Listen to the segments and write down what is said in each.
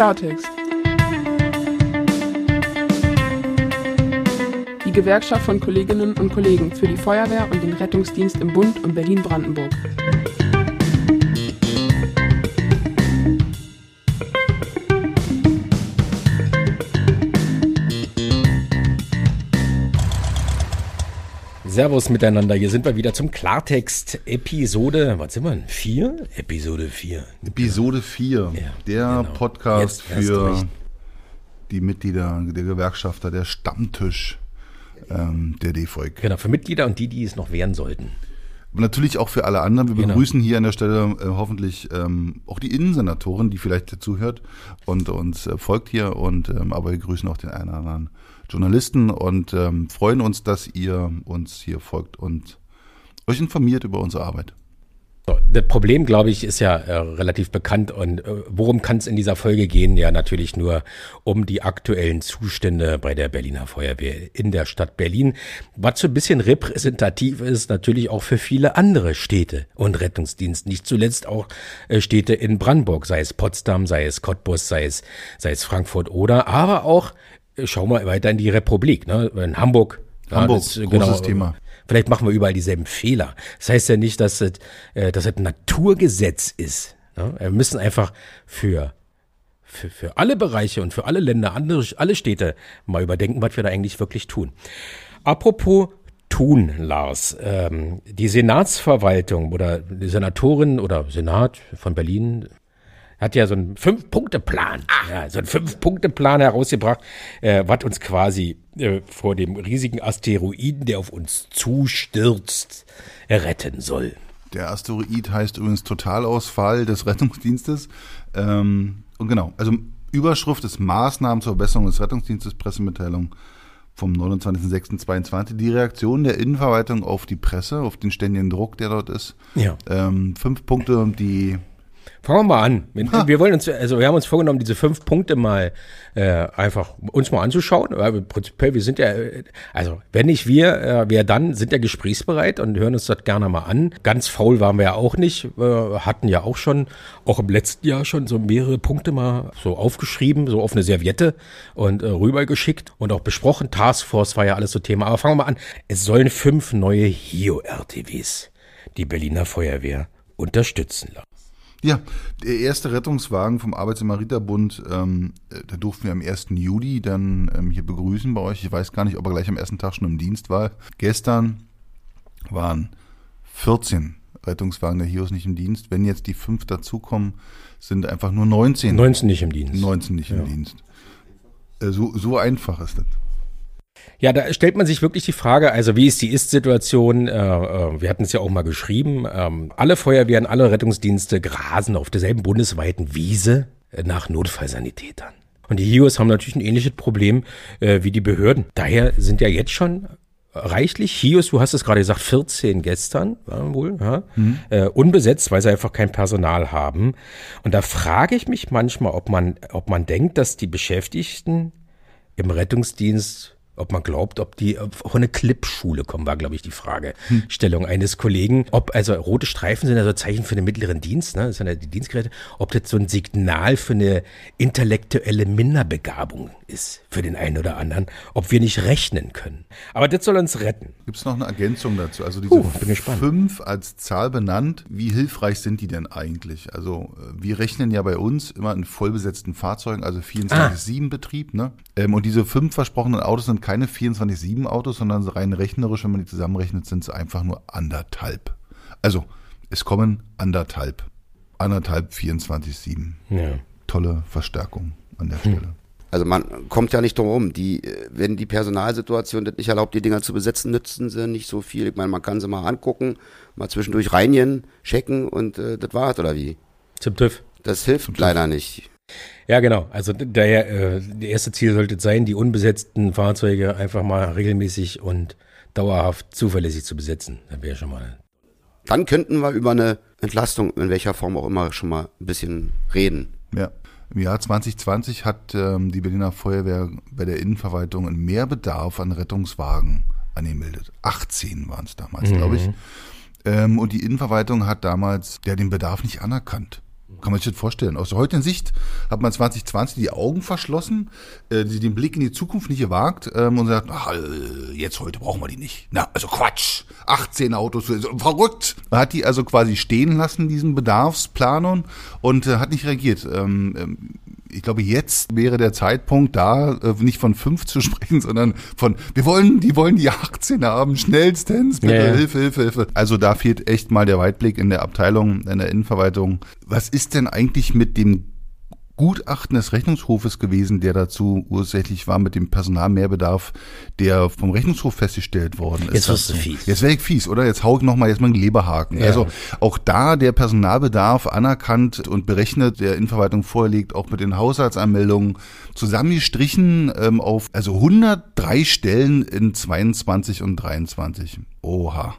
Klartext. Die Gewerkschaft von Kolleginnen und Kollegen für die Feuerwehr und den Rettungsdienst im Bund und Berlin-Brandenburg. Servus miteinander, hier sind wir wieder zum Klartext Episode, was sind wir denn? Vier? Episode 4. Episode 4, Ja, der genau. Podcast Jetzt für die Mitglieder der Gewerkschafter, der Stammtisch ähm, der DVG. Genau, für Mitglieder und die, die es noch werden sollten. Und natürlich auch für alle anderen. Wir Genau. begrüßen hier an der Stelle äh, hoffentlich ähm, auch die Innensenatorin, die vielleicht zuhört und uns äh, folgt hier. Und ähm, aber wir grüßen auch den einen oder anderen Journalisten und ähm, freuen uns, dass ihr uns hier folgt und euch informiert über unsere Arbeit. So, das Problem, glaube ich, ist ja äh, relativ bekannt. Und äh, worum kann es in dieser Folge gehen? Ja, natürlich nur um die aktuellen Zustände bei der Berliner Feuerwehr in der Stadt Berlin. Was so ein bisschen repräsentativ ist, natürlich auch für viele andere Städte und Rettungsdienste. Nicht zuletzt auch äh, Städte in Brandenburg, sei es Potsdam, sei es Cottbus, sei es, sei es Frankfurt oder, aber auch, schauen wir weiter in die Republik, ne? in Hamburg. Hamburg, das, äh, großes Thema. Vielleicht machen wir überall dieselben Fehler. Das heißt ja nicht, dass es, äh, dass ein Naturgesetz ist. Ne? Wir müssen einfach für, für, für alle Bereiche und für alle Länder, andere, alle Städte mal überdenken, was wir da eigentlich wirklich tun. Apropos tun, Lars. Ähm, die Senatsverwaltung oder die Senatorin oder Senat von Berlin hat ja so einen Fünf-Punkte-Plan, ja, so einen Fünf-Punkte-Plan herausgebracht, äh, was uns quasi äh, vor dem riesigen Asteroiden, der auf uns zustürzt, retten soll. Der Asteroid heißt übrigens Totalausfall des Rettungsdienstes. Ähm, und genau, also Überschrift ist Maßnahmen zur Verbesserung des Rettungsdienstes, Pressemitteilung vom 29.06.22. Die Reaktion der Innenverwaltung auf die Presse, auf den ständigen Druck, der dort ist. Ja. Ähm, fünf Punkte, die Fangen wir mal an. Wir, wir wollen uns, also wir haben uns vorgenommen, diese fünf Punkte mal äh, einfach uns mal anzuschauen. Weil prinzipiell, wir sind ja, äh, also wenn nicht wir, äh, wer dann, sind ja gesprächsbereit und hören uns das gerne mal an. Ganz faul waren wir ja auch nicht, äh, hatten ja auch schon, auch im letzten Jahr schon so mehrere Punkte mal so aufgeschrieben, so auf eine Serviette und äh, rübergeschickt und auch besprochen. Taskforce war ja alles so Thema. Aber fangen wir mal an. Es sollen fünf neue HIO-RTWs die Berliner Feuerwehr unterstützen lassen. Ja, der erste Rettungswagen vom Arbeitsamariterbund, ähm, äh, da durften wir am 1. Juli dann ähm, hier begrüßen bei euch. Ich weiß gar nicht, ob er gleich am ersten Tag schon im Dienst war. Gestern waren 14 Rettungswagen der HIOS nicht im Dienst. Wenn jetzt die fünf dazukommen, sind einfach nur 19. 19 nicht im Dienst. 19 nicht im Dienst. Äh, so, so einfach ist das. Ja, da stellt man sich wirklich die Frage, also wie ist die Ist-Situation? Äh, äh, wir hatten es ja auch mal geschrieben. Ähm, alle Feuerwehren, alle Rettungsdienste grasen auf derselben bundesweiten Wiese äh, nach Notfallsanitätern. Und die HIOs haben natürlich ein ähnliches Problem äh, wie die Behörden. Daher sind ja jetzt schon reichlich HIOs, du hast es gerade gesagt, 14 gestern, war wohl, ja, äh, unbesetzt, weil sie einfach kein Personal haben. Und da frage ich mich manchmal, ob man, ob man denkt, dass die Beschäftigten im Rettungsdienst, ob man glaubt, ob die in eine Clipschule kommen, war, glaube ich, die Fragestellung eines Kollegen. Ob, also rote Streifen sind ja so Zeichen für den mittleren Dienst, ne? Das sind ja die Dienstgeräte, ob das so ein Signal für eine intellektuelle Minderbegabung ist für den einen oder anderen, ob wir nicht rechnen können. Aber das soll uns retten. Gibt es noch eine Ergänzung dazu? Also diese Uh, bin gespannt. fünf als Zahl benannt, wie hilfreich sind die denn eigentlich? Also äh, wir rechnen ja bei uns immer in vollbesetzten Fahrzeugen, also 24-7-Betrieb. Ne? Ähm, und diese fünf versprochenen Autos sind keine 24-7-Autos, sondern rein rechnerisch, wenn man die zusammenrechnet, sind es einfach nur anderthalb. Also es kommen anderthalb. Anderthalb 24-7. Ja. Tolle Verstärkung an der Stelle. Also man kommt ja nicht drum rum. Die, äh, wenn die Personalsituation das nicht erlaubt, die Dinger zu besetzen, nützen sie nicht so viel. Ich meine, man kann sie mal angucken, mal zwischendurch reinigen, checken und äh, das war's oder wie? Zum TÜV. Das hilft leider nicht. Ja, genau. Also daher, äh, das erste Ziel sollte sein, die unbesetzten Fahrzeuge einfach mal regelmäßig und dauerhaft zuverlässig zu besetzen. Das wäre schon mal. Dann könnten wir über eine Entlastung, in welcher Form auch immer, schon mal ein bisschen reden. Ja. Im Jahr 2020 hat ähm, die Berliner Feuerwehr bei der Innenverwaltung einen Mehrbedarf an Rettungswagen angemeldet. 18 waren es damals, glaube ich. Ähm, und die Innenverwaltung hat damals ja, den Bedarf nicht anerkannt. Kann man sich das vorstellen. Aus der heutigen Sicht hat man 2020 die Augen verschlossen, äh, den Blick in die Zukunft nicht gewagt ähm, und sagt, ach, äh, jetzt heute brauchen wir die nicht. Na, also Quatsch. 18 Autos, so, verrückt. Man hat die also quasi stehen lassen, diesen Bedarfsplanern, und äh, hat nicht reagiert. Ähm, ähm, ich glaube, jetzt wäre der Zeitpunkt da, äh, nicht von fünf zu sprechen, sondern von, wir wollen, die wollen die 18 haben, schnellstens, bitte, ja. Hilfe, Hilfe, Hilfe. Also da fehlt echt mal der Weitblick in der Abteilung, in der Innenverwaltung. Was ist denn eigentlich mit dem Gutachten des Rechnungshofes gewesen, der dazu ursächlich war mit dem Personalmehrbedarf, der vom Rechnungshof festgestellt worden ist. Jetzt wirst du fies. Jetzt werde ich fies, oder? Jetzt hau ich nochmal jetzt mal einen Leberhaken. Ja. Also auch da der Personalbedarf anerkannt und berechnet, der Innenverwaltung vorliegt, auch mit den Haushaltsanmeldungen zusammengestrichen ähm, auf also 103 Stellen in 22 und 23. Oha.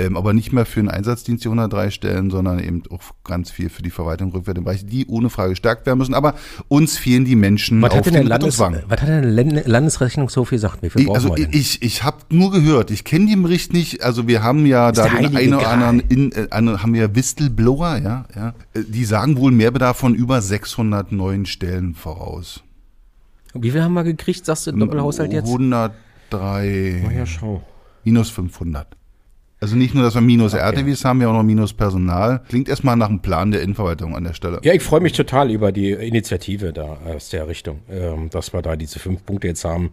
Ähm, aber nicht mehr für den Einsatzdienst die 103 Stellen, sondern eben auch ganz viel für die Verwaltung rückwärts im Bereich, die ohne Frage gestärkt werden müssen. Aber uns fehlen die Menschen Was auf hat denn der dem Landes, Rettungswagen. was hat denn der Landesrechnungshof gesagt? Wie viel Ich, also wir denn? ich, ich habe nur gehört, ich kenne den Bericht nicht. Also wir haben ja da der den einen oder anderen, in, äh, haben wir Whistleblower, ja, ja. Äh, Die sagen wohl Mehrbedarf von über 600 neuen Stellen voraus. Wie viel haben wir gekriegt, sagst du, Doppelhaushalt jetzt? 103 Ja, schau. minus 500. Also nicht nur, dass wir minus RTWs haben, wir haben auch noch minus Personal. Klingt erstmal nach einem Plan der Innenverwaltung an der Stelle. Ja, ich freue mich total über die Initiative da aus der Richtung, ähm, dass wir da diese fünf Punkte jetzt haben,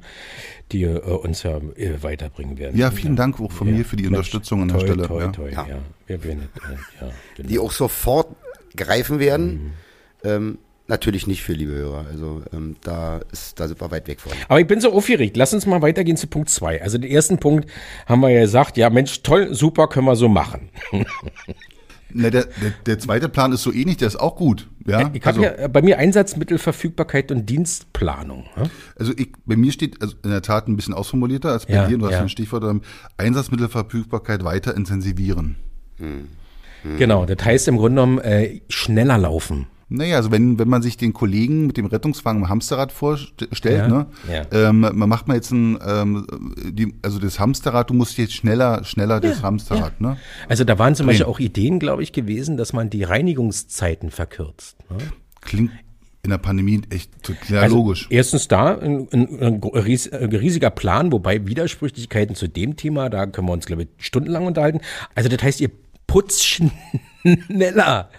die äh, uns ja äh, weiterbringen werden. Ja, vielen Dank auch von mir für die Unterstützung an der toi, Stelle. Toi, ja. toi, ja. Ja. Wir werden, äh, ja, genau. die auch sofort greifen werden. Ähm, natürlich nicht für liebe Hörer. Also ähm, da ist da sind wir weit weg von. Aber ich bin so aufgeregt. Lass uns mal weitergehen zu Punkt zwei. Also den ersten Punkt haben wir ja gesagt, ja Mensch, toll, super, können wir so machen. Ne, der, der, der zweite Plan ist so ähnlich, der ist auch gut. Ja, Ich habe ja bei mir Einsatzmittelverfügbarkeit und Dienstplanung. ne? Also ich, bei mir steht also in der Tat ein bisschen ausformulierter als bei Ja, dir. Du hast ja. ein Stichwort ähm, Einsatzmittelverfügbarkeit weiter intensivieren. Genau, das heißt im Grunde genommen äh, schneller laufen. Naja, also wenn, wenn man sich den Kollegen mit dem Rettungswagen im Hamsterrad vorstellt, Ja, ne, ja. ähm, man macht mal jetzt ein, ähm, die, also das Hamsterrad, du musst jetzt schneller, schneller das Hamsterrad, ne? Also da waren zum Drehen. Beispiel auch Ideen, glaube ich, gewesen, dass man die Reinigungszeiten verkürzt. Ne? Klingt in der Pandemie echt total Also logisch. Erstens da ein, ein, ein riesiger Plan, wobei Widersprüchlichkeiten zu dem Thema, da können wir uns, glaube ich, stundenlang unterhalten. Also das heißt, ihr putzt schneller.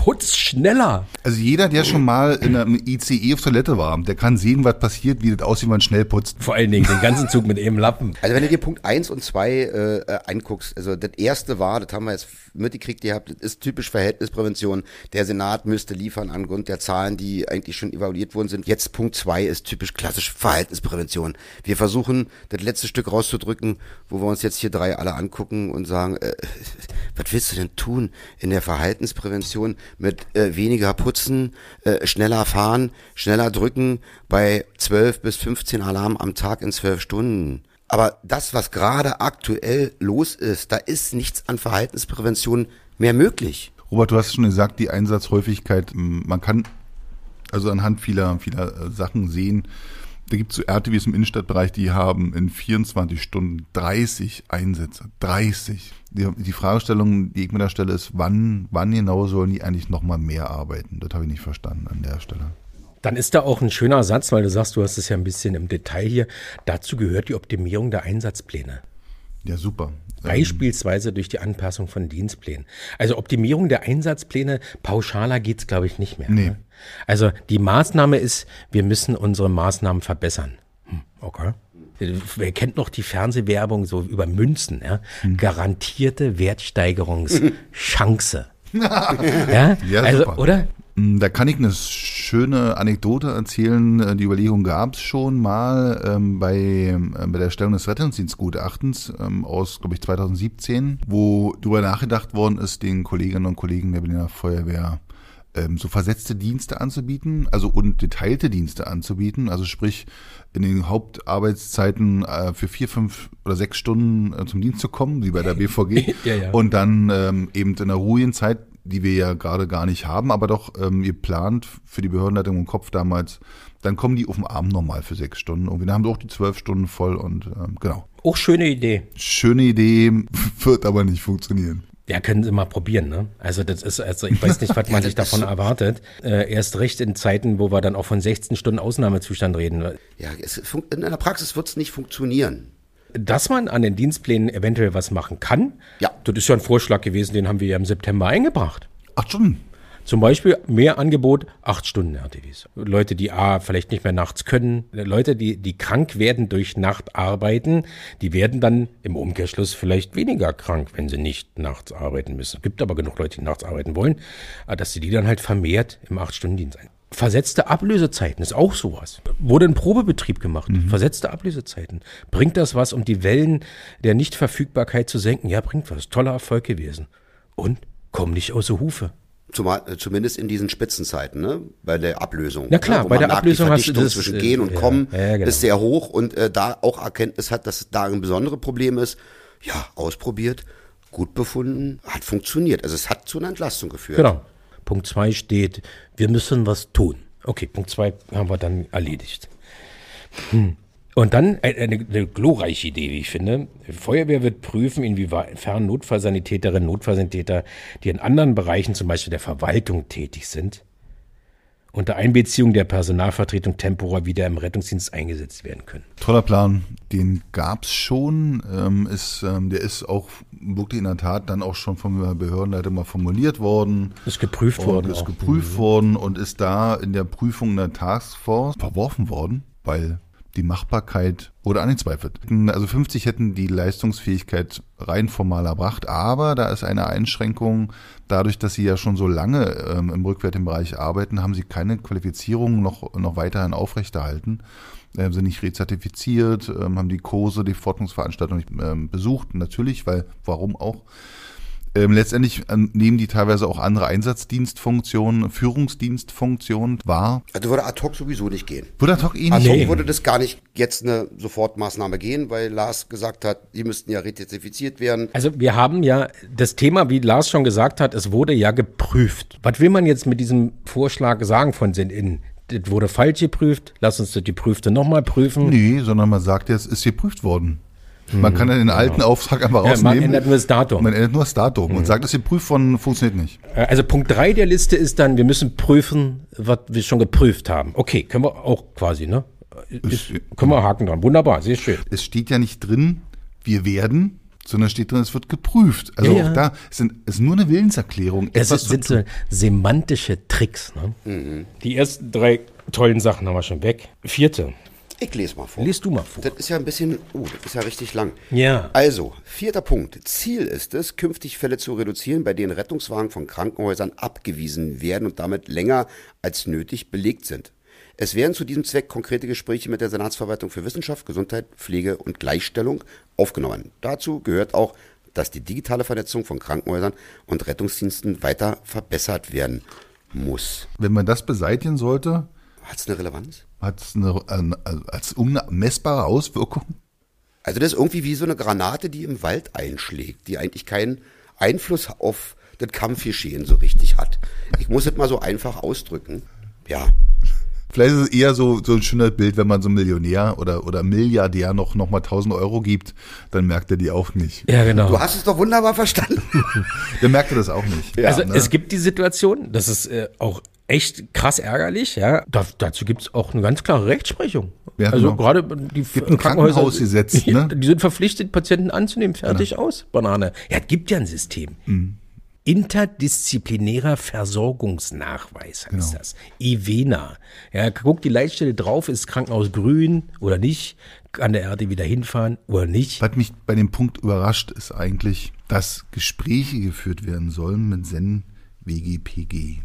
Putzt schneller. Also jeder, der schon mal in einem ICE auf Toilette war, der kann sehen, was passiert, wie das aussieht, wenn man schnell putzt. Vor allen Dingen den ganzen Zug mit eben Lappen. Also wenn du dir Punkt 1 und 2 äh, äh, anguckst, also das erste war, das haben wir jetzt mitgekriegt, ihr habt, ist typisch Verhältnisprävention. Der Senat müsste liefern angrund der Zahlen, die eigentlich schon evaluiert worden sind. Jetzt Punkt 2 ist typisch klassisch Verhaltensprävention. Wir versuchen, das letzte Stück rauszudrücken, wo wir uns jetzt hier drei alle angucken und sagen, äh, was willst du denn tun in der Verhaltensprävention mit äh, weniger putzen, äh, schneller fahren, schneller drücken bei 12 bis 15 Alarm am Tag in 12 Stunden. Aber das, was gerade aktuell los ist, da ist nichts an Verhaltensprävention mehr möglich. Robert, du hast schon gesagt, die Einsatzhäufigkeit, man kann also anhand vieler, vieler äh, Sachen sehen, da gibt es so RTWs im Innenstadtbereich, die haben in 24 Stunden 30 Einsätze. 30. Die, die Fragestellung, die ich mir da stelle, ist, wann, wann genau sollen die eigentlich nochmal mehr arbeiten? Das habe ich nicht verstanden an der Stelle. Dann ist da auch ein schöner Satz, weil du sagst, du hast es ja ein bisschen im Detail hier. Dazu gehört die Optimierung der Einsatzpläne. Ja, super. Beispielsweise durch die Anpassung von Dienstplänen. Also Optimierung der Einsatzpläne, pauschaler geht's, glaube ich, nicht mehr. Nee. ne? Also die Maßnahme ist, wir müssen unsere Maßnahmen verbessern. Hm, okay. Wer kennt noch die Fernsehwerbung so über Münzen? Ja? Hm. Garantierte Wertsteigerungschance. ja, Ja, also, super. oder? Mm, Da kann ich eine schöne Anekdote erzählen. Äh, Die Überlegung gab es schon mal ähm, bei, ähm, bei der Stellung des Rettungsdienstgutachtens ähm, aus, glaube ich, 2017, wo darüber nachgedacht worden ist, den Kolleginnen und Kollegen der Berliner Feuerwehr ähm, so versetzte Dienste anzubieten, also und geteilte Dienste anzubieten, also sprich in den Hauptarbeitszeiten äh, für vier, fünf oder sechs Stunden äh, zum Dienst zu kommen, wie bei der BVG, Ja, ja. und dann ähm, eben in der ruhigen Zeit, die wir ja gerade gar nicht haben, aber doch ähm, geplant für die Behördenleitung im Kopf damals, dann kommen die auf den Abend nochmal für sechs Stunden und wir haben auch die zwölf Stunden voll und ähm, genau. Auch schöne Idee. Schöne Idee, wird aber nicht funktionieren. Ja, können Sie mal probieren, ne? Also das ist, also ich weiß nicht, was man sich davon erwartet. Äh, erst recht in Zeiten, wo wir dann auch von 16 Stunden Ausnahmezustand reden. Ja, es, in der Praxis wird es nicht funktionieren. Dass man an den Dienstplänen eventuell was machen kann, Ja. das ist ja ein Vorschlag gewesen, den haben wir ja im September eingebracht. Acht Stunden. Zum Beispiel mehr Angebot, acht Stunden RTWs. Leute, die A, vielleicht nicht mehr nachts können, Leute, die, die krank werden durch Nachtarbeiten, die werden dann im Umkehrschluss vielleicht weniger krank, wenn sie nicht nachts arbeiten müssen. Es gibt aber genug Leute, die nachts arbeiten wollen, äh, dass sie die dann halt vermehrt im Acht-Stunden-Dienst ein. Versetzte Ablösezeiten ist auch sowas. Wurde ein Probebetrieb gemacht. Versetzte Ablösezeiten. Bringt das was, um die Wellen der Nichtverfügbarkeit zu senken? Ja, bringt was. Toller Erfolg gewesen. Und komm nicht außer Hufe. Zumal, äh, zumindest in diesen Spitzenzeiten, ne? bei der Ablösung. Na klar, ne? Wo bei man der merkt, Ablösung die hast du Verdichtung das, zwischen äh, Gehen und ja, Kommen ja, genau. ist sehr hoch und äh, da auch Erkenntnis hat, dass da ein besonderes Problem ist. Ja, ausprobiert, gut befunden, hat funktioniert. Also es hat zu einer Entlastung geführt. Genau. Punkt zwei steht, wir müssen was tun. Okay, Punkt zwei haben wir dann erledigt. Hm. Und dann eine, eine, glorreiche Idee, wie ich finde. Die Feuerwehr wird prüfen, inwiefern Notfallsanitäterinnen, Notfallsanitäter, die in anderen Bereichen, zum Beispiel der Verwaltung, tätig sind, unter Einbeziehung der Personalvertretung temporär wieder im Rettungsdienst eingesetzt werden können. Toller Plan, den gab's schon. Ähm, ist, ähm, der ist auch wirklich in der Tat dann auch schon vom Behördenleiter mal formuliert worden. Ist geprüft worden. Ist auch. geprüft worden und ist da in der Prüfung der Taskforce verworfen worden, weil die Machbarkeit wurde angezweifelt. Also 50 hätten die Leistungsfähigkeit rein formal erbracht, aber da ist eine Einschränkung. Dadurch, dass sie ja schon so lange ähm, im rückwärtigen Bereich arbeiten, haben sie keine Qualifizierung noch, noch weiterhin aufrechterhalten. Ähm, sind nicht rezertifiziert, ähm, haben die Kurse, die Fortbildungsveranstaltungen nicht ähm, besucht, natürlich, weil warum auch? Ähm, letztendlich ähm, nehmen die teilweise auch andere Einsatzdienstfunktionen, Führungsdienstfunktionen wahr. Also würde ad hoc sowieso nicht gehen. Würde ad hoc eh Ad nicht hoc gehen. würde das gar nicht jetzt eine Sofortmaßnahme gehen, weil Lars gesagt hat, die müssten ja rezertifiziert werden. Also wir haben ja das Thema, wie Lars schon gesagt hat, es wurde ja geprüft. Was will man jetzt mit diesem Vorschlag sagen von den Innen? Das wurde falsch geprüft, lass uns das geprüfte nochmal prüfen. Nee, sondern man sagt jetzt, ist geprüft worden. Man kann ja den alten Auftrag einfach Mhm. Ja, rausnehmen. man ändert nur das Datum. Man ändert nur das Datum und sagt, ist geprüft worden, funktioniert nicht. Äh, Also Punkt drei der Liste ist dann, wir müssen prüfen, was wir schon geprüft haben. Okay, können wir auch quasi, ne? Ist, können wir Haken dran. Wunderbar, sehr schön. Es steht ja nicht drin, wir werden, sondern steht drin, es wird geprüft. Also Ja, ja. auch da es sind, es ist nur eine Willenserklärung. Das etwas ist, zu sind so semantische Tricks. Ne? Die ersten drei tollen Sachen haben wir schon weg. Vierte, Ich lese mal vor. liest du mal vor. Das ist ja ein bisschen, oh, das ist ja richtig lang. Ja. Also, vierter Punkt. Ziel ist es, künftig Fälle zu reduzieren, bei denen Rettungswagen von Krankenhäusern abgewiesen werden und damit länger als nötig belegt sind. Es werden zu diesem Zweck konkrete Gespräche mit der Senatsverwaltung für Wissenschaft, Gesundheit, Pflege und Gleichstellung aufgenommen. Dazu gehört auch, dass die digitale Vernetzung von Krankenhäusern und Rettungsdiensten weiter verbessert werden muss. Wenn man das beseitigen sollte, Hat es eine Relevanz? Hat es eine, eine, als unmessbare Auswirkung. Also das ist irgendwie wie so eine Granate, die im Wald einschlägt, die eigentlich keinen Einfluss auf das Kampfgeschehen so richtig hat. Ich muss es mal so einfach ausdrücken. Ja, Vielleicht ist es eher so, so ein schönes Bild, wenn man so einem Millionär oder, oder Milliardär noch, noch mal 1000 Euro gibt, dann merkt er die auch nicht. Ja, genau. du hast es doch wunderbar verstanden. Dann merkt er das auch nicht. also ne? es gibt die Situation, das ist äh, auch echt krass ärgerlich, ja. Da, dazu gibt es auch eine ganz klare Rechtsprechung. Ja, also genau. gerade die Gibt ein Krankenhausgesetz, die, ne? die sind verpflichtet, Patienten anzunehmen, fertig aus, Banane. Ja, es gibt ja ein System. Mhm. Interdisziplinärer Versorgungsnachweis heißt das. IVENA. Ja, guckt die Leitstelle drauf, ist Krankenhaus grün oder nicht, kann der Erde wieder hinfahren oder nicht. Was mich bei dem Punkt überrascht, ist eigentlich, dass Gespräche geführt werden sollen mit SEN WGPG.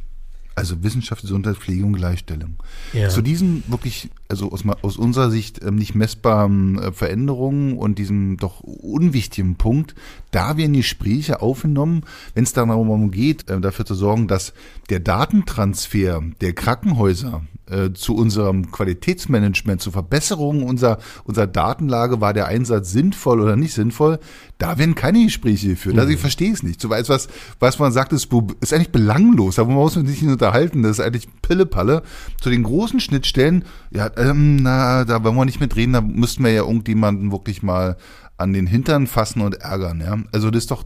Also Wissenschaft, Gesundheit, Pflege und Gleichstellung. Ja. Zu diesen wirklich, also aus, aus unserer Sicht ähm, nicht messbaren äh, Veränderungen und diesem doch unwichtigen Punkt, da werden Gespräche aufgenommen, wenn es darum geht, äh, dafür zu sorgen, dass der Datentransfer der Krankenhäuser äh, zu unserem Qualitätsmanagement, zur Verbesserung unserer, unserer Datenlage, war der Einsatz sinnvoll oder nicht sinnvoll, da werden keine Gespräche geführt. Also ich verstehe es nicht. So weiß was, was man sagt, ist, ist eigentlich belanglos. Da muss man sich nicht unterhalten. Das ist eigentlich Pillepalle. Zu den großen Schnittstellen, ja, ähm, na, da wollen wir nicht mitreden. Da müssten wir ja irgendjemanden wirklich mal an den Hintern fassen und ärgern. Ja, also das ist doch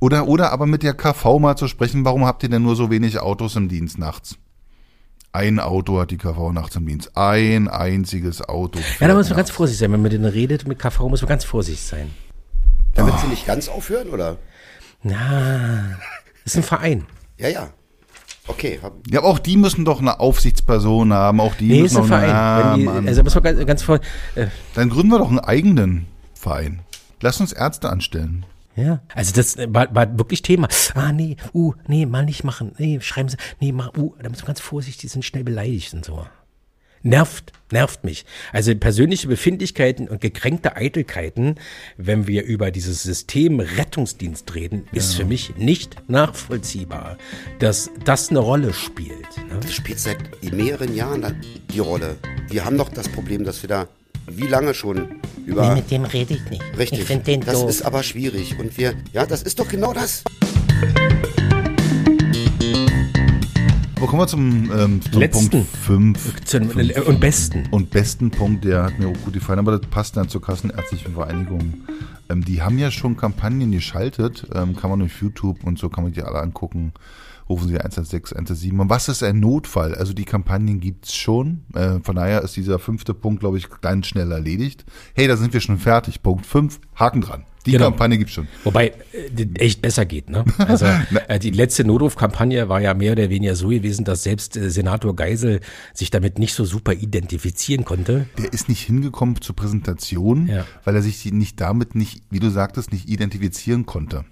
Oder, oder aber mit der KV mal zu sprechen, warum habt ihr denn nur so wenig Autos im Dienst nachts? Ein Auto hat die KV nachts im Dienst. Ein einziges Auto. Ja, da muss man ganz vorsichtig sein. Wenn man mit denen redet, mit KV, muss man ganz vorsichtig sein. Damit oh. sie nicht ganz aufhören, oder? Na, das ist ein Verein. Ja, ja. Okay. Ja, aber auch die müssen doch eine Aufsichtsperson haben. Auch die nee, müssen ist ein Verein. Eine, die, also muss man ganz, ganz vor. Äh. Dann gründen wir doch einen eigenen Verein. Lass uns Ärzte anstellen. Ja, also das war, war wirklich Thema. Ah, nee, uh, nee, mal nicht machen. Nee, schreiben Sie, nee, mach, uh, da muss man ganz vorsichtig, die sind schnell beleidigt und so. Nervt, nervt mich. Also persönliche Befindlichkeiten und gekränkte Eitelkeiten, wenn wir über dieses System Rettungsdienst reden, ist ja. für mich nicht nachvollziehbar, dass das eine Rolle spielt. Ne? Das spielt seit mehreren Jahren die Rolle. Wir haben doch das Problem, dass wir da wie lange schon über. Nee, mit dem rede ich nicht. Richtig. Ich finde den das doof. ist aber schwierig. Und wir, ja, das ist doch genau das. Aber kommen wir zum, ähm, zum Letzten. Punkt 5. Und besten. Und besten Punkt, der hat mir auch gut gefallen, aber das passt dann zur Kassenärztlichen Vereinigung. Ähm, die haben ja schon Kampagnen geschaltet, ähm, kann man durch YouTube und so kann man die alle angucken rufen Sie 116, 117. Und was ist ein Notfall? Also die Kampagnen gibt's schon. Äh, von daher ist dieser fünfte Punkt, glaube ich, ganz schnell erledigt. Hey, da sind wir schon fertig. Punkt 5, Haken dran. Die genau. Kampagne gibt's schon. Wobei äh, echt besser geht. Ne? Also äh, die letzte Notrufkampagne war ja mehr oder weniger so gewesen, dass selbst äh, Senator Geisel sich damit nicht so super identifizieren konnte. Der ist nicht hingekommen zur Präsentation, ja. weil er sich nicht damit nicht, wie du sagtest, nicht identifizieren konnte.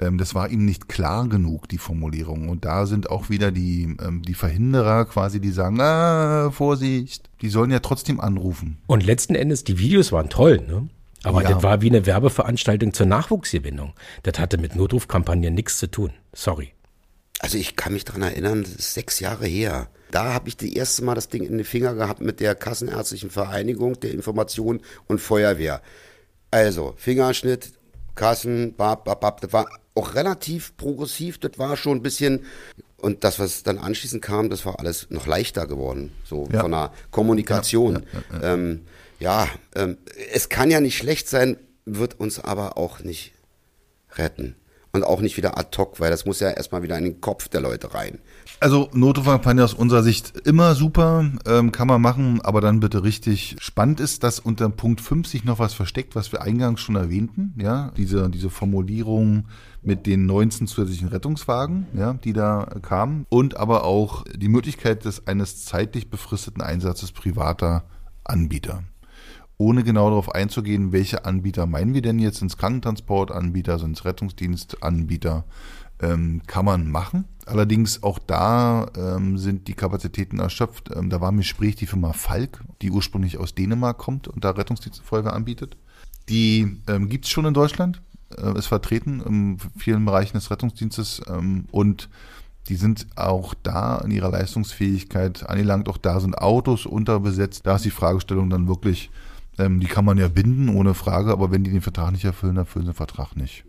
Ähm, das war ihm nicht klar genug, die Formulierung. Und da sind auch wieder die, ähm, die Verhinderer quasi, die sagen, ah, Vorsicht, die sollen ja trotzdem anrufen. Und letzten Endes, die Videos waren toll, ne? Aber ja. das war wie eine Werbeveranstaltung zur Nachwuchsgewinnung. Das hatte mit Notrufkampagnen nichts zu tun. Sorry. Also ich kann mich daran erinnern, das ist sechs Jahre her. Da habe ich das erste Mal das Ding in den Finger gehabt mit der Kassenärztlichen Vereinigung der Information und Feuerwehr. Also, Fingerschnitt, Kassen, bab, bab, bab, das war auch relativ progressiv, das war schon ein bisschen, und das, was dann anschließend kam, das war alles noch leichter geworden, so ja. von der Kommunikation. Ja, ja, ähm, ja ähm, es kann ja nicht schlecht sein, wird uns aber auch nicht retten. Und auch nicht wieder ad hoc, weil das muss ja erstmal wieder in den Kopf der Leute rein. Also Notrufkampagne aus unserer Sicht immer super, ähm, kann man machen, aber dann bitte richtig. Spannend ist, dass unter Punkt 5 sich noch was versteckt, was wir eingangs schon erwähnten, ja, diese, diese Formulierung mit den 19 zusätzlichen Rettungswagen, ja, die da kamen und aber auch die Möglichkeit des eines zeitlich befristeten Einsatzes privater Anbieter. Ohne genau darauf einzugehen, welche Anbieter meinen wir denn jetzt, sind es Krankentransportanbieter, sind es Rettungsdienstanbieter, ähm, kann man machen. Allerdings auch da ähm, sind die Kapazitäten erschöpft. Ähm, da war im Gespräch die Firma Falk, die ursprünglich aus Dänemark kommt und da Rettungsdienstfeuerwehr anbietet. Die ähm, gibt es schon in Deutschland äh, ist vertreten in vielen Bereichen des Rettungsdienstes ähm, und die sind auch da in ihrer Leistungsfähigkeit angelangt. Auch da sind Autos unterbesetzt. Da ist die Fragestellung dann wirklich, ähm, die kann man ja binden ohne Frage, aber wenn die den Vertrag nicht erfüllen, erfüllen sie den Vertrag nicht.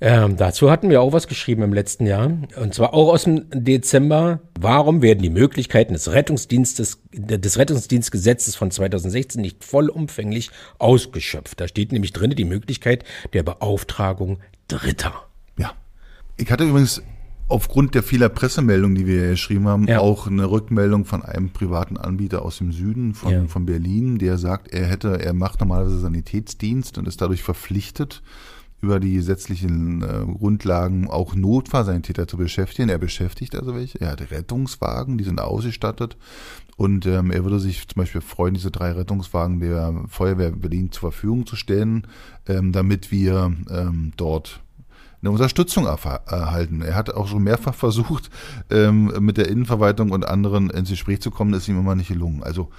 Ähm, dazu hatten wir auch was geschrieben im letzten Jahr. Und zwar auch aus dem Dezember. Warum werden die Möglichkeiten des Rettungsdienstes, des Rettungsdienstgesetzes von 2016 nicht vollumfänglich ausgeschöpft? Da steht nämlich drin die Möglichkeit der Beauftragung Dritter. Ja. Ich hatte übrigens aufgrund der vieler Pressemeldungen, die wir geschrieben haben, ja. auch eine Rückmeldung von einem privaten Anbieter aus dem Süden von, ja. von Berlin, der sagt, er hätte, er macht normalerweise Sanitätsdienst und ist dadurch verpflichtet, über die gesetzlichen äh, Grundlagen auch Notfallsanitäter zu beschäftigen. Er beschäftigt also welche. Er hat Rettungswagen, die sind ausgestattet. Und ähm, er würde sich zum Beispiel freuen, diese drei Rettungswagen der Feuerwehr Berlin zur Verfügung zu stellen, ähm, damit wir ähm, dort eine Unterstützung erhalten. Er hat auch schon mehrfach versucht, ähm, mit der Innenverwaltung und anderen ins Gespräch zu kommen, ist ihm immer nicht gelungen. Also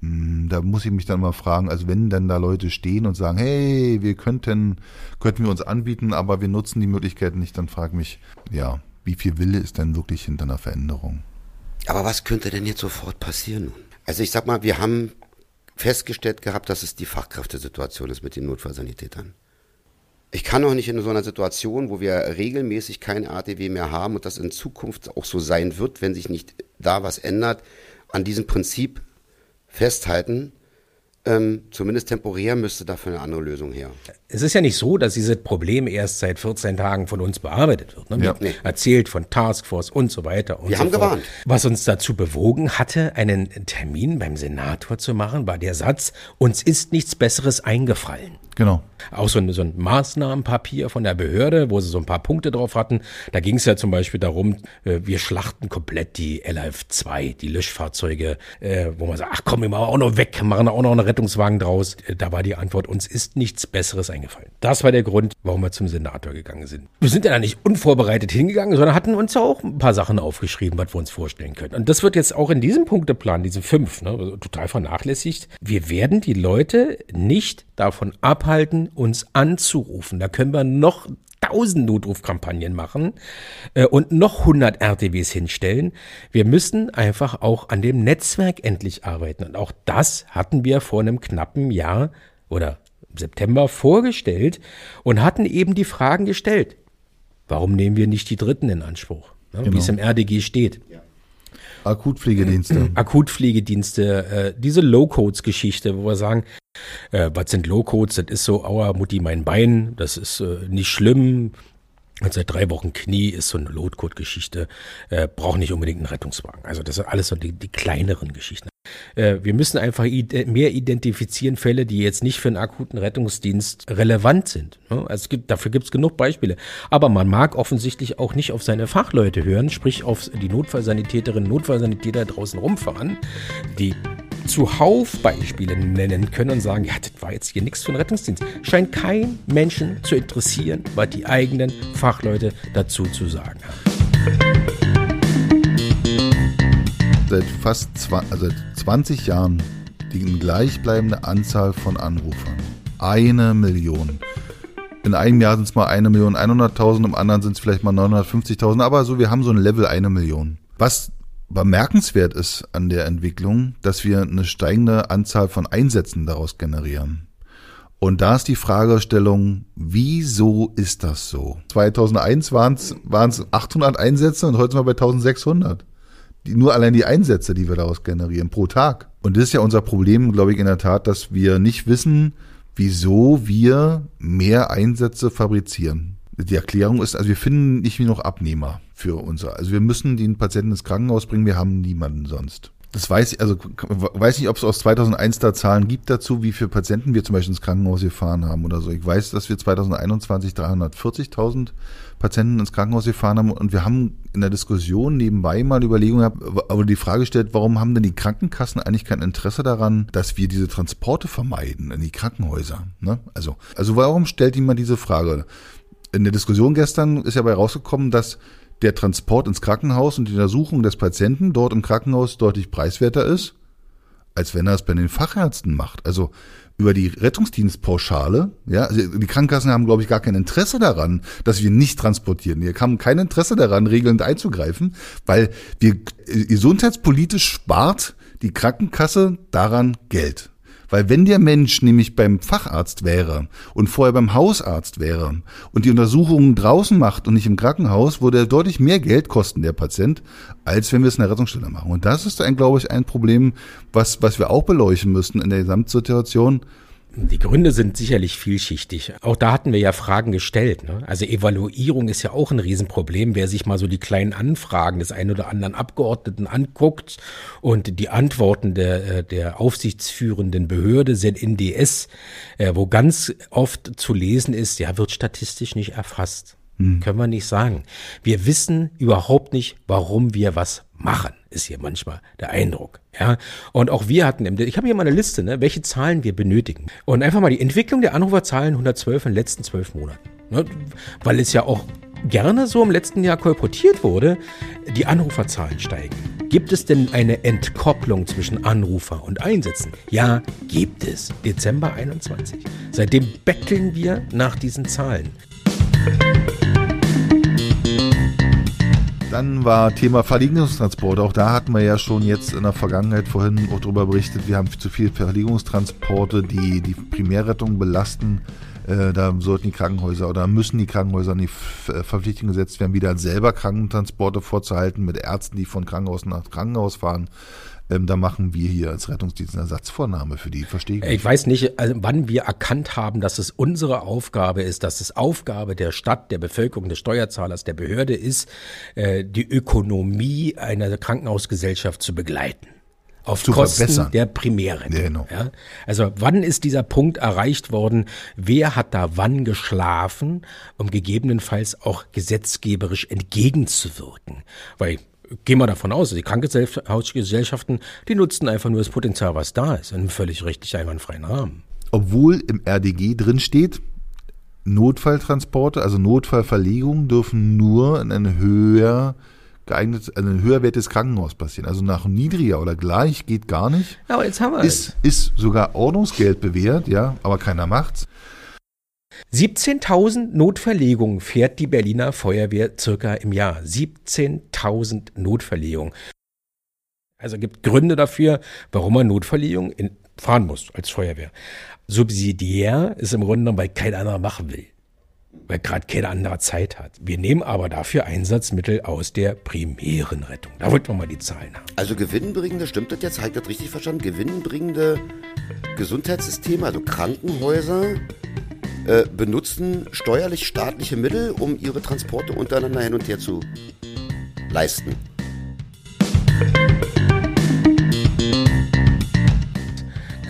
hm, da muss ich mich dann mal fragen, also wenn dann da Leute stehen und sagen, hey, wir könnten, könnten wir uns anbieten, aber wir nutzen die Möglichkeiten nicht, dann frage ich mich, ja, wie viel Wille ist denn wirklich hinter einer Veränderung? Aber was könnte denn jetzt sofort passieren? Also ich sag mal, wir haben festgestellt gehabt, dass es die Fachkräftesituation ist mit den Notfallsanitätern. Ich kann auch nicht in so einer Situation, wo wir regelmäßig keine ATW mehr haben und das in Zukunft auch so sein wird, wenn sich nicht da was ändert, an diesem Prinzip festhalten. Ähm, zumindest temporär müsste dafür eine andere Lösung her. Es ist ja nicht so, dass dieses Problem erst seit 14 Tagen von uns bearbeitet wird. Ne? Ja. Nee. Erzählt von Taskforce und so weiter. Und Wir so haben fort. gewarnt. Was uns dazu bewogen hatte, einen Termin beim Senator zu machen, war der Satz, uns ist nichts Besseres eingefallen. Genau. Auch so ein, so ein Maßnahmenpapier von der Behörde, wo sie so ein paar Punkte drauf hatten. Da ging es ja zum Beispiel darum, äh, wir schlachten komplett die LF2, die Löschfahrzeuge, äh, wo man sagt, ach komm, wir machen auch noch weg, machen auch noch einen Rettungswagen draus. Äh, Da war die Antwort, uns ist nichts Besseres eingefallen. Das war der Grund, warum wir zum Senator gegangen sind. Wir sind ja da nicht unvorbereitet hingegangen, sondern hatten uns ja auch ein paar Sachen aufgeschrieben, was wir uns vorstellen können. Und das wird jetzt auch in diesem Punkteplan, diese fünf, ne, total vernachlässigt. Wir werden die Leute nicht davon abhalten, uns anzurufen. Da können wir noch tausend Notrufkampagnen machen äh, und noch 100 RTWs hinstellen. Wir müssen einfach auch an dem Netzwerk endlich arbeiten. Und auch das hatten wir vor einem knappen Jahr oder im September vorgestellt und hatten eben die Fragen gestellt. Warum nehmen wir nicht die Dritten in Anspruch? Ne, Wie es im RDG steht. Akutpflegedienste. Akutpflegedienste, äh, diese Low-Codes-Geschichte, wo wir sagen, äh, was sind Low-Codes? Das ist so, aua, Mutti, mein Bein, das ist äh, nicht schlimm. Hat seit drei Wochen Knie, ist so eine Low-Code-Geschichte, äh, braucht nicht unbedingt einen Rettungswagen. Also das sind alles so die, die kleineren Geschichten. Äh, wir müssen einfach ide mehr identifizieren Fälle, die jetzt nicht für einen akuten Rettungsdienst relevant sind. ne? Also es gibt, dafür gibt es genug Beispiele. Aber man mag offensichtlich auch nicht auf seine Fachleute hören, sprich auf die Notfallsanitäterinnen, Notfallsanitäter draußen rumfahren, die zuhauf Beispiele nennen können und sagen, ja, das war jetzt hier nichts für einen Rettungsdienst. Scheint kein Menschen zu interessieren, was die eigenen Fachleute dazu zu sagen haben. Seit fast zwa also seit 20 Jahren die gleichbleibende Anzahl von Anrufern. Eine Million. In einem Jahr sind es mal eine Million 100.000, im anderen sind es vielleicht mal 950.000, aber so, wir haben so ein Level eine Million. Was bemerkenswert ist an der Entwicklung, dass wir eine steigende Anzahl von Einsätzen daraus generieren. Und da ist die Fragestellung, wieso ist das so? 2001 waren es 800 Einsätze und heute sind wir bei 1600. Die, nur allein die Einsätze, die wir daraus generieren pro Tag. Und das ist ja unser Problem, glaube ich, in der Tat, dass wir nicht wissen, wieso wir mehr Einsätze fabrizieren. Die Erklärung ist, also wir finden nicht genug Abnehmer für unser. Also wir müssen den Patienten ins Krankenhaus bringen, wir haben niemanden sonst. Das weiß ich, also weiß nicht, ob es aus 2001 da Zahlen gibt dazu, wie viele Patienten wir zum Beispiel ins Krankenhaus gefahren haben oder so. Ich weiß, dass wir 2021 340.000 Patienten ins Krankenhaus gefahren haben und wir haben in der Diskussion nebenbei mal die Überlegung gehabt, aber die Frage stellt, warum haben denn die Krankenkassen eigentlich kein Interesse daran, dass wir diese Transporte vermeiden in die Krankenhäuser? Ne? Also, also warum stellt jemand diese Frage? In der Diskussion gestern ist ja bei rausgekommen, dass der Transport ins Krankenhaus und die Untersuchung des Patienten dort im Krankenhaus deutlich preiswerter ist, als wenn er es bei den Fachärzten macht. Also über die Rettungsdienstpauschale, ja, also die Krankenkassen haben, glaube ich, gar kein Interesse daran, dass wir nicht transportieren. Wir haben kein Interesse daran, regelnd einzugreifen, weil wir gesundheitspolitisch spart die Krankenkasse daran Geld. Weil wenn der Mensch nämlich beim Facharzt wäre und vorher beim Hausarzt wäre und die Untersuchungen draußen macht und nicht im Krankenhaus, würde er deutlich mehr Geld kosten, der Patient, als wenn wir es in der Rettungsstelle machen. Und das ist ein, glaube ich, ein Problem, was, was wir auch beleuchten müssten in der Gesamtsituation. Die Gründe sind sicherlich vielschichtig. Auch da hatten wir ja Fragen gestellt. Ne? Also Evaluierung ist ja auch ein Riesenproblem. Wer sich mal so die kleinen Anfragen des einen oder anderen Abgeordneten anguckt und die Antworten der, der aufsichtsführenden Behörde ZNDS, wo ganz oft zu lesen ist, ja, wird statistisch nicht erfasst. Hm. Können wir nicht sagen. Wir wissen überhaupt nicht, warum wir was machen, ist hier manchmal der Eindruck. Ja, und auch wir hatten, ich habe hier mal eine Liste, ne, welche Zahlen wir benötigen. Und einfach mal die Entwicklung der Anruferzahlen 112 in den letzten zwölf Monaten. Ne, weil es ja auch gerne so im letzten Jahr kolportiert wurde, die Anruferzahlen steigen. Gibt es denn eine Entkopplung zwischen Anrufer und Einsätzen? Ja, gibt es. Dezember 21. Seitdem betteln wir nach diesen Zahlen. Dann war Thema Verlegungstransport. Auch da hatten wir ja schon jetzt in der Vergangenheit vorhin auch darüber berichtet, wir haben zu viele Verlegungstransporte, die die Primärrettung belasten. Äh, da sollten die Krankenhäuser oder müssen die Krankenhäuser in die äh, Verpflichtung gesetzt werden, wieder selber Krankentransporte vorzuhalten mit Ärzten, die von Krankenhaus nach Krankenhaus fahren. Ähm, da machen wir hier als Rettungsdienst eine Ersatzvornahme für die, verstehe ich. Ich weiß nicht, also wann wir erkannt haben, dass es unsere Aufgabe ist, dass es Aufgabe der Stadt, der Bevölkerung, des Steuerzahlers, der Behörde ist, äh, die Ökonomie einer Krankenhausgesellschaft zu begleiten auf zu Kosten verbessern. der Primären. Ja, genau. ja? Also wann ist dieser Punkt erreicht worden? Wer hat da wann geschlafen, um gegebenenfalls auch gesetzgeberisch entgegenzuwirken? Weil gehen wir davon aus, die Krankenhausgesellschaften, die nutzen einfach nur das Potenzial, was da ist, in einem völlig richtig einwandfreien Rahmen. Obwohl im RDG drin steht, Notfalltransporte, also Notfallverlegungen dürfen nur in eine höher geeignet, also ein höherwertiges Krankenhaus passieren. Also nach niedriger oder gleich geht gar nicht. Aber jetzt haben wir ist, ist sogar Ordnungsgeld bewährt, ja, aber keiner macht's. 17.000 Notverlegungen fährt die Berliner Feuerwehr circa im Jahr. 17.000 Notverlegungen. Also gibt Gründe dafür, warum man Notverlegungen fahren muss als Feuerwehr. Subsidiär ist im Grunde genommen, weil kein anderer machen will weil gerade keine andere Zeit hat. Wir nehmen aber dafür Einsatzmittel aus der primären Rettung. Da wollten wir mal die Zahlen haben. Also gewinnbringende, stimmt das jetzt? Habe ich das richtig verstanden? Gewinnbringende Gesundheitssysteme, also Krankenhäuser, äh, benutzen steuerlich staatliche Mittel, um ihre Transporte untereinander hin und her zu leisten.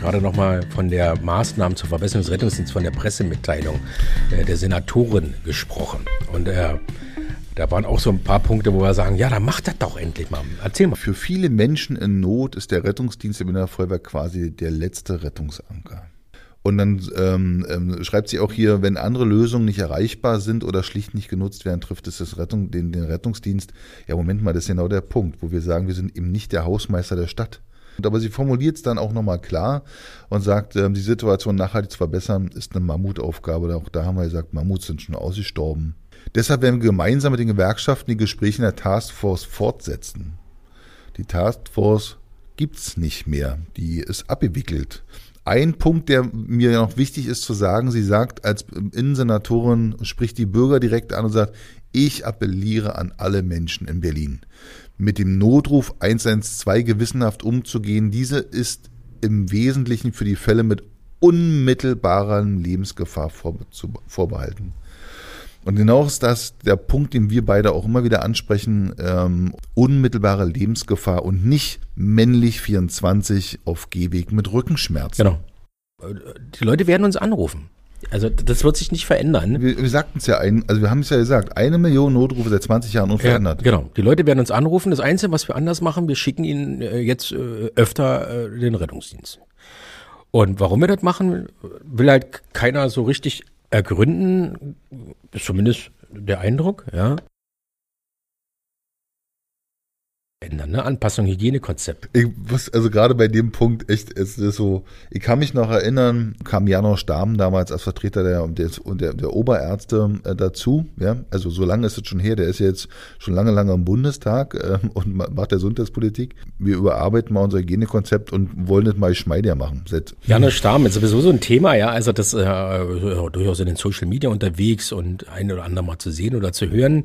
gerade nochmal von der Maßnahmen zur Verbesserung des Rettungsdienstes, von der Pressemitteilung äh, der Senatorin gesprochen. Und äh, da waren auch so ein paar Punkte, wo wir sagen, ja, dann macht das doch endlich mal. Erzähl mal. Für viele Menschen in Not ist der Rettungsdienst im Innerfeuerwehr quasi der letzte Rettungsanker. Und dann ähm, ähm, schreibt sie auch hier, wenn andere Lösungen nicht erreichbar sind oder schlicht nicht genutzt werden, trifft es das Rettung, den, den Rettungsdienst. Ja, Moment mal, das ist genau der Punkt, wo wir sagen, wir sind eben nicht der Hausmeister der Stadt. Aber sie formuliert es dann auch nochmal klar und sagt, ähm, die Situation nachhaltig zu verbessern, ist eine Mammutaufgabe. Auch da haben wir gesagt, Mammuts sind schon ausgestorben. Deshalb werden wir gemeinsam mit den Gewerkschaften die Gespräche in der Taskforce fortsetzen. Die Taskforce gibt's nicht mehr. Die ist abgewickelt. Ein Punkt, der mir noch wichtig ist zu sagen, sie sagt als Innensenatorin, spricht die Bürger direkt an und sagt, ich appelliere an alle Menschen in Berlin mit dem Notruf 112 gewissenhaft umzugehen. Diese ist im Wesentlichen für die Fälle mit unmittelbarer Lebensgefahr vorbehalten. Und genau ist das der Punkt, den wir beide auch immer wieder ansprechen, ähm, unmittelbare Lebensgefahr und nicht männlich 24 auf Gehweg mit Rückenschmerzen. Genau. Die Leute werden uns anrufen. Also das wird sich nicht verändern. Wir, wir sagten es ja, ein, also wir haben es ja gesagt, eine Million Notrufe seit 20 Jahren unverändert. Ja, genau. Die Leute werden uns anrufen. Das Einzige, was wir anders machen, wir schicken ihnen äh, jetzt äh, öfter äh, den Rettungsdienst. Und warum wir das machen, will halt keiner so richtig ergründen. Ist zumindest der Eindruck, ja. Ändern, ne? Anpassung, Hygienekonzept. Ich muss, also gerade bei dem Punkt echt, es ist so, ich kann mich noch erinnern, kam Janosch Stamm damals als Vertreter der, der, der, Oberärzte äh, dazu, ja, also so lange ist es schon her, der ist jetzt schon lange, lange im Bundestag äh, und macht der Gesundheitspolitik. Wir überarbeiten mal unser Hygienekonzept und wollen das mal Schmeidiger machen. Seit Janosch Stamm ist sowieso so ein Thema, ja, also das äh, durchaus in den Social Media unterwegs und ein oder andere mal zu sehen oder zu hören,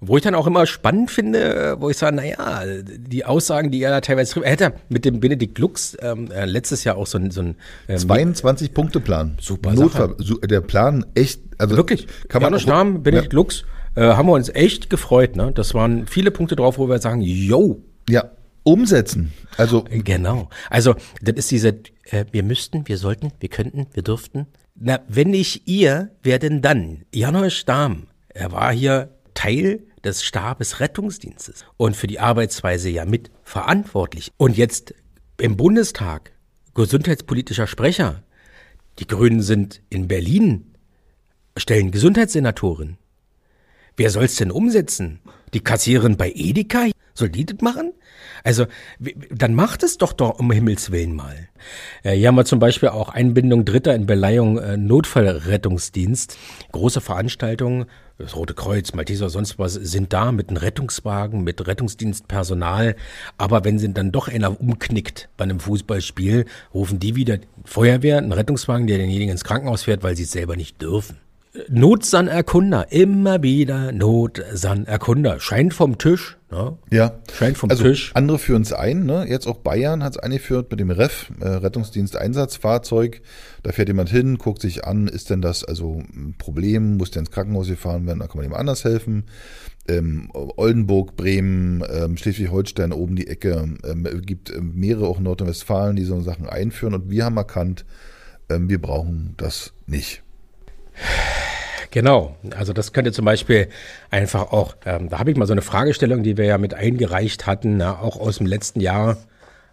wo ich dann auch immer spannend finde, wo ich sage, naja, die Aussagen, die er da teilweise trifft. Er hätte mit dem Benedikt Lux ähm, äh, letztes Jahr auch so ein, so ein ähm, 22-Punkte-Plan. Super. Notfall, Sache. der Plan echt, also wirklich. Kann man Namen, Benedikt ja. Lux, äh, haben wir uns echt gefreut. Ne? Das waren viele Punkte drauf, wo wir sagen, yo. Ja, umsetzen. Also genau. Also das ist diese, äh, wir müssten, wir sollten, wir könnten, wir dürften. Na, wenn nicht ihr, wer denn dann? Janosch Stamm, er war hier Teil des Stabes Rettungsdienstes und für die Arbeitsweise ja mit verantwortlich. Und jetzt im Bundestag gesundheitspolitischer Sprecher. Die Grünen sind in Berlin, stellen Gesundheitssenatoren. Wer soll's denn umsetzen? Die Kassiererin bei Edeka? Soll die das machen? Also, dann macht es doch doch um Himmels Willen mal. Äh, hier haben wir zum Beispiel auch Einbindung Dritter in Beleihung äh, Notfallrettungsdienst. Große Veranstaltungen, das Rote Kreuz, Malteser, sonst was, sind da mit einem Rettungswagen, mit Rettungsdienstpersonal. Aber wenn sie dann doch einer umknickt bei einem Fußballspiel, rufen die wieder Feuerwehr, einen Rettungswagen, der denjenigen ins Krankenhaus fährt, weil sie es selber nicht dürfen. Notsan-Erkunder, immer wieder Notsan-Erkunder. Scheint vom Tisch. Ne? Ja. Scheint vom also Tisch. Andere führen es ein. Ne? Jetzt auch Bayern hat es eingeführt mit dem REF, äh, Rettungsdienst-Einsatzfahrzeug. Da fährt jemand hin, guckt sich an, ist denn das also ein Problem, muss der ins Krankenhaus gefahren werden, da kann man ihm anders helfen. Ähm, Oldenburg, Bremen, ähm, Schleswig-Holstein, oben die Ecke, ähm, gibt ähm, mehrere auch in Nordrhein-Westfalen, die so Sachen einführen. Und wir haben erkannt, ähm, wir brauchen das nicht. Genau, also das könnte zum Beispiel einfach auch, ähm, da habe ich mal so eine Fragestellung, die wir ja mit eingereicht hatten, na, auch aus dem letzten Jahr,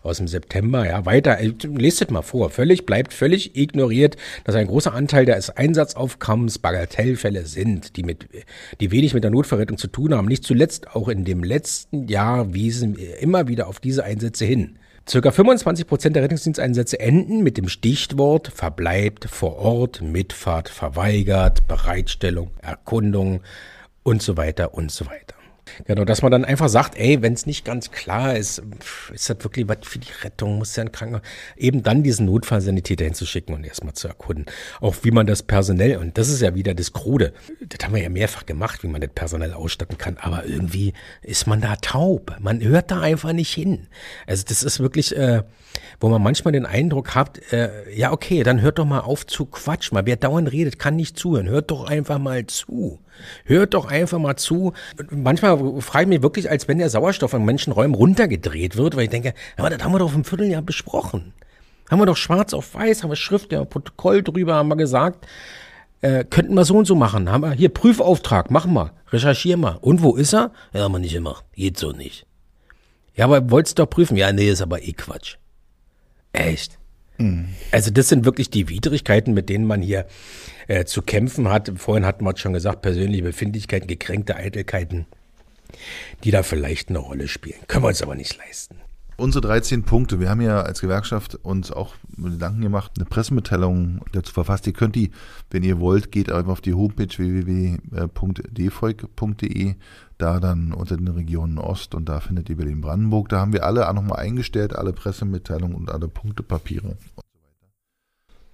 aus dem September, ja, weiter, äh, lest es mal vor, völlig, bleibt völlig ignoriert, dass ein großer Anteil des Einsatzaufkommens Bagatellfälle sind, die mit, die wenig mit der Notverrettung zu tun haben. Nicht zuletzt auch in dem letzten Jahr wiesen wir immer wieder auf diese Einsätze hin. Circa 25 Prozent der Rettungsdiensteinsätze enden mit dem Stichwort verbleibt vor Ort, Mitfahrt verweigert, Bereitstellung, Erkundung und so weiter und so weiter. Genau, dass man dann einfach sagt, ey, wenn es nicht ganz klar ist, ist das wirklich was für die Rettung, muss ja ein Krankenhaus, eben dann diesen Notfallsanitäter hinzuschicken und erstmal zu erkunden. Auch wie man das personell, und das ist ja wieder das Krude, das haben wir ja mehrfach gemacht, wie man das personell ausstatten kann, aber irgendwie ist man da taub. Man hört da einfach nicht hin. Also das ist wirklich, äh, wo man manchmal den Eindruck hat, äh, ja okay, dann hört doch mal auf zu quatschen. Mal wer dauernd redet, kann nicht zuhören. Hört doch einfach mal zu. Hört doch einfach mal zu. Manchmal frage ich mich wirklich, als wenn der Sauerstoff in Menschenräumen runtergedreht wird, weil ich denke, aber das haben wir doch im Vierteljahr besprochen. Haben wir doch schwarz auf weiß, haben wir Schrift, ja, Protokoll drüber, haben wir gesagt, äh, könnten wir so und so machen. Haben wir hier Prüfauftrag, machen wir, recherchieren wir. Und wo ist er? Ja, haben wir nicht immer. Geht so nicht. Ja, aber wolltest doch prüfen? Ja, nee, ist aber eh Quatsch. Echt? Also das sind wirklich die Widrigkeiten, mit denen man hier äh, zu kämpfen hat. Vorhin hatten wir schon gesagt, persönliche Befindlichkeiten, gekränkte Eitelkeiten, die da vielleicht eine Rolle spielen. Können wir uns aber nicht leisten. Unsere 13 Punkte. Wir haben ja als Gewerkschaft uns auch Gedanken gemacht, eine Pressemitteilung dazu verfasst. Ihr könnt die, wenn ihr wollt, geht einfach auf die Homepage www.dvolk.de, da dann unter den Regionen Ost und da findet ihr Berlin-Brandenburg. Da haben wir alle auch nochmal eingestellt, alle Pressemitteilungen und alle Punktepapiere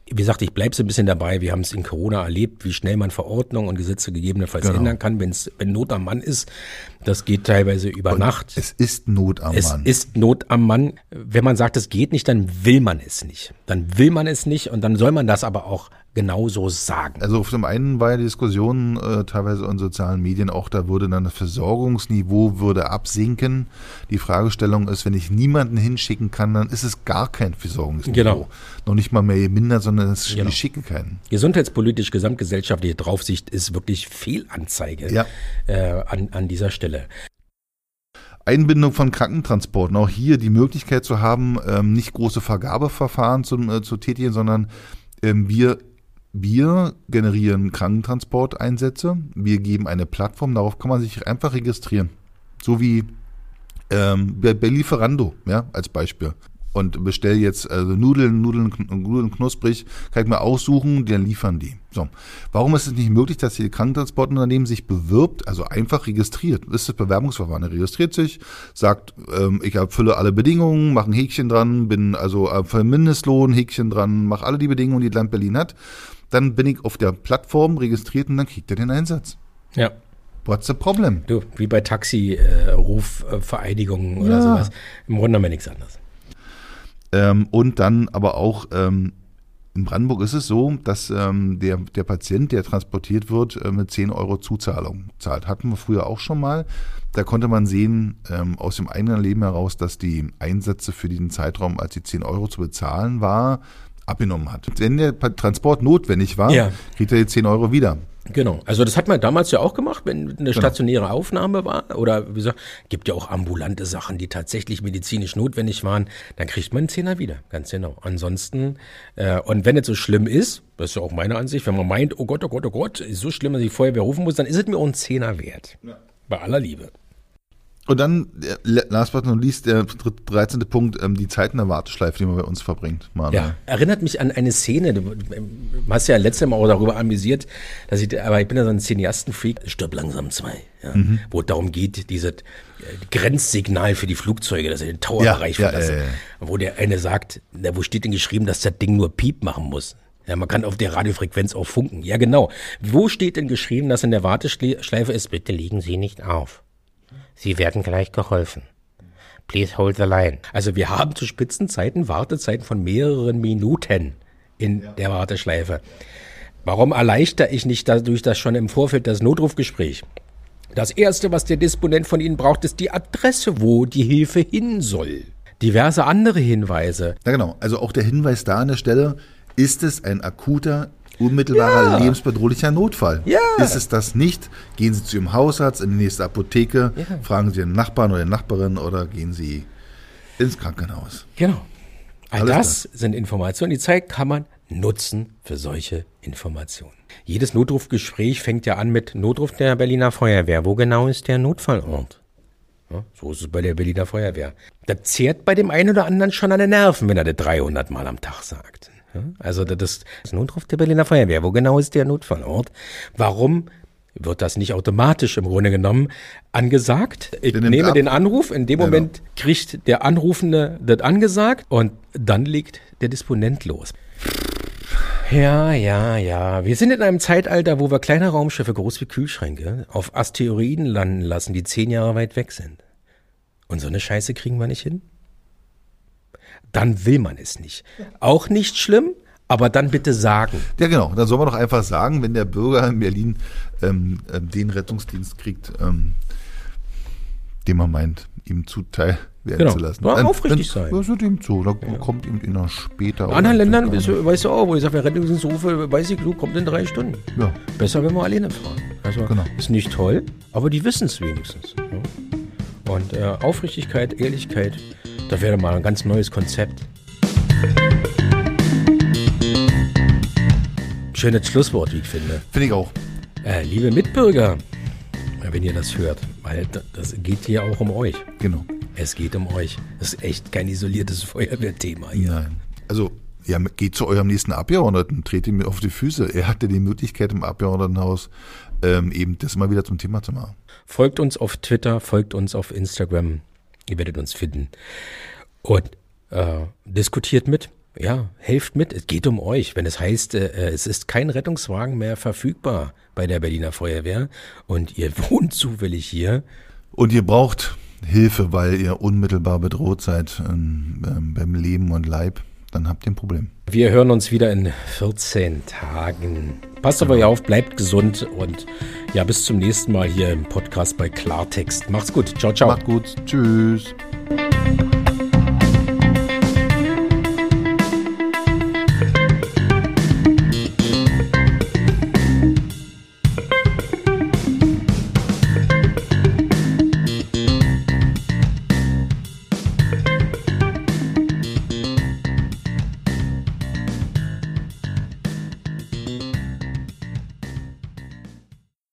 wie gesagt, ich bleibe so ein bisschen dabei. Wir haben es in Corona erlebt, wie schnell man Verordnungen und Gesetze gegebenenfalls genau. ändern kann, wenn's, wenn Not am Mann ist. Das geht teilweise über und Nacht. Es ist Not am es Mann. Es ist Not am Mann. Wenn man sagt, es geht nicht, dann will man es nicht. Dann will man es nicht und dann soll man das aber auch genauso sagen. Also auf dem einen war ja die Diskussion äh, teilweise in sozialen Medien auch, da würde dann das Versorgungsniveau würde absinken. Die Fragestellung ist, wenn ich niemanden hinschicken kann, dann ist es gar kein Versorgungsniveau. Genau. Noch nicht mal mehr mindert, sondern es genau. ich schicke keinen. Gesundheitspolitisch, gesamtgesellschaftliche Draufsicht ist wirklich Fehlanzeige ja. äh, an, an dieser Stelle. Einbindung von Krankentransporten. Auch hier die Möglichkeit zu haben, ähm, nicht große Vergabeverfahren zu, äh, zu tätigen, sondern ähm, wir wir generieren Krankentransporteinsätze. Wir geben eine Plattform, darauf kann man sich einfach registrieren. So wie ähm, bei, Lieferando, ja, als Beispiel. Und bestell jetzt also Nudeln, Nudeln, Nudeln knusprig, kann ich mir aussuchen, dann liefern die. So. Warum ist es nicht möglich, dass die Krankentransportunternehmen sich bewirbt, also einfach registriert? Das ist das Bewerbungsverfahren. Er registriert sich, sagt, ähm, ich erfülle alle Bedingungen, mache ein Häkchen dran, bin also äh, für Mindestlohn, Häkchen dran, mache alle die Bedingungen, die das Land Berlin hat dann bin ich auf der Plattform registriert und dann kriegt er den Einsatz. Ja. What's the problem? Du, wie bei Taxi-Rufvereinigungen äh, oder ja. sowas. Im Grunde haben wir nichts anderes. Ähm, und dann aber auch ähm, in Brandenburg ist es so, dass ähm, der, der Patient, der transportiert wird, äh, mit 10 Euro Zuzahlung zahlt. Hatten wir früher auch schon mal. Da konnte man sehen, ähm, aus dem eigenen Leben heraus, dass die Einsätze für diesen Zeitraum, als die 10 Euro zu bezahlen war, abgenommen hat. Wenn der Transport notwendig war, ja. kriegt er die 10 Euro wieder. Genau. Also das hat man damals ja auch gemacht, wenn eine genau. stationäre Aufnahme war. Oder wie gesagt, gibt ja auch ambulante Sachen, die tatsächlich medizinisch notwendig waren. Dann kriegt man einen Zehner wieder. Ganz genau. Ansonsten, äh, und wenn es so schlimm ist, das ist ja auch meine Ansicht, wenn man meint, oh Gott, oh Gott, oh Gott, ist so schlimm, dass ich Feuerwehr rufen muss, dann ist es mir auch ein Zehner wert. Ja. Bei aller Liebe. Und dann, äh, last but not least, der 13. Punkt, ähm, die Zeit in der Warteschleife, die man bei uns verbringt. Manuel. Ja, erinnert mich an eine Szene, du hast ja letztes Mal auch darüber amüsiert, dass ich, aber ich bin ja so ein Cineasten-Freak, Stirb langsam zwei, ja, mhm. wo es darum geht, dieses äh, Grenzsignal für die Flugzeuge, dass er den Towerbereich ja, verlassen, ja, ja, wo der eine sagt, wo steht denn geschrieben, dass das Ding nur Piep machen muss? Ja, man kann auf der Radiofrequenz auch funken. Ja, genau. Wo steht denn geschrieben, dass in der Warteschleife ist, bitte legen Sie nicht auf. Sie werden gleich geholfen. Please hold the line. Also wir haben zu Spitzenzeiten Wartezeiten von mehreren Minuten in ja. der Warteschleife. Warum erleichter ich nicht dadurch das schon im Vorfeld das Notrufgespräch? Das erste, was der Disponent von Ihnen braucht, ist die Adresse, wo die Hilfe hin soll. Diverse andere Hinweise. Ja, genau. Also auch der Hinweis da an der Stelle, ist es ein akuter unmittelbarer ja. lebensbedrohlicher Notfall. Ja. Ist es das nicht, gehen Sie zu Ihrem Hausarzt in die nächste Apotheke, ja. fragen Sie den Nachbarn oder Nachbarin oder gehen Sie ins Krankenhaus. Genau. All das klar. sind Informationen. Die Zeit kann man nutzen für solche Informationen. Jedes Notrufgespräch fängt ja an mit Notruf der Berliner Feuerwehr. Wo genau ist der Notfallort? Ja, so ist es bei der Berliner Feuerwehr. Das zehrt bei dem einen oder anderen schon an den Nerven, wenn er das 300 Mal am Tag sagt. Also das, das Notruf der Berliner Feuerwehr. Wo genau ist der Notfallort? Warum wird das nicht automatisch im Grunde genommen angesagt? Ich nehme ab. den Anruf, in dem Moment genau. kriegt der Anrufende das angesagt und dann legt der Disponent los. Ja, ja, ja. Wir sind in einem Zeitalter, wo wir kleine Raumschiffe groß wie Kühlschränke auf Asteroiden landen lassen, die zehn Jahre weit weg sind. Und so eine Scheiße kriegen wir nicht hin? Dann will man es nicht. Auch nicht schlimm, aber dann bitte sagen. Ja, genau. Dann soll man doch einfach sagen, wenn der Bürger in Berlin ähm, äh, den Rettungsdienst kriegt, ähm, den man meint, ihm zuteil werden genau. zu lassen. Ja, aufrichtig sein. Das wird ihm zu. Da ja. kommt ihm noch später. In anderen Ländern weißt du, weißt du auch, wo ich sage, Rettungsdienstrufe, weiß ich, du kommt in drei Stunden. Ja. Besser, wenn wir alleine fahren. Also genau. ist nicht toll, aber die wissen es wenigstens. Ja. Und äh, Aufrichtigkeit, Ehrlichkeit, das wäre mal ein ganz neues Konzept. Schönes Schlusswort, wie ich finde. Finde ich auch. Äh, liebe Mitbürger, wenn ihr das hört, weil das geht hier auch um euch. Genau. Es geht um euch. Das ist echt kein isoliertes Feuerwehrthema hier. Nein. Also, ja, geht zu eurem nächsten Abgeordneten, tretet ihm auf die Füße. Er hatte die Möglichkeit im Abgeordnetenhaus ähm, eben das mal wieder zum Thema zu machen. Folgt uns auf Twitter, folgt uns auf Instagram. Ihr werdet uns finden. Und äh, diskutiert mit. Ja, helft mit. Es geht um euch. Wenn es heißt, äh, äh, es ist kein Rettungswagen mehr verfügbar bei der Berliner Feuerwehr und ihr wohnt zufällig hier. Und ihr braucht Hilfe, weil ihr unmittelbar bedroht seid ähm, ähm beim Leben und Leib, dann habt ihr ein Problem. Wir hören uns wieder in 14 Tagen. Passt auf euch auf, bleibt gesund und ja, bis zum nächsten Mal hier im Podcast bei Klartext. Macht's gut. Ciao, ciao. Macht gut. Tschüss.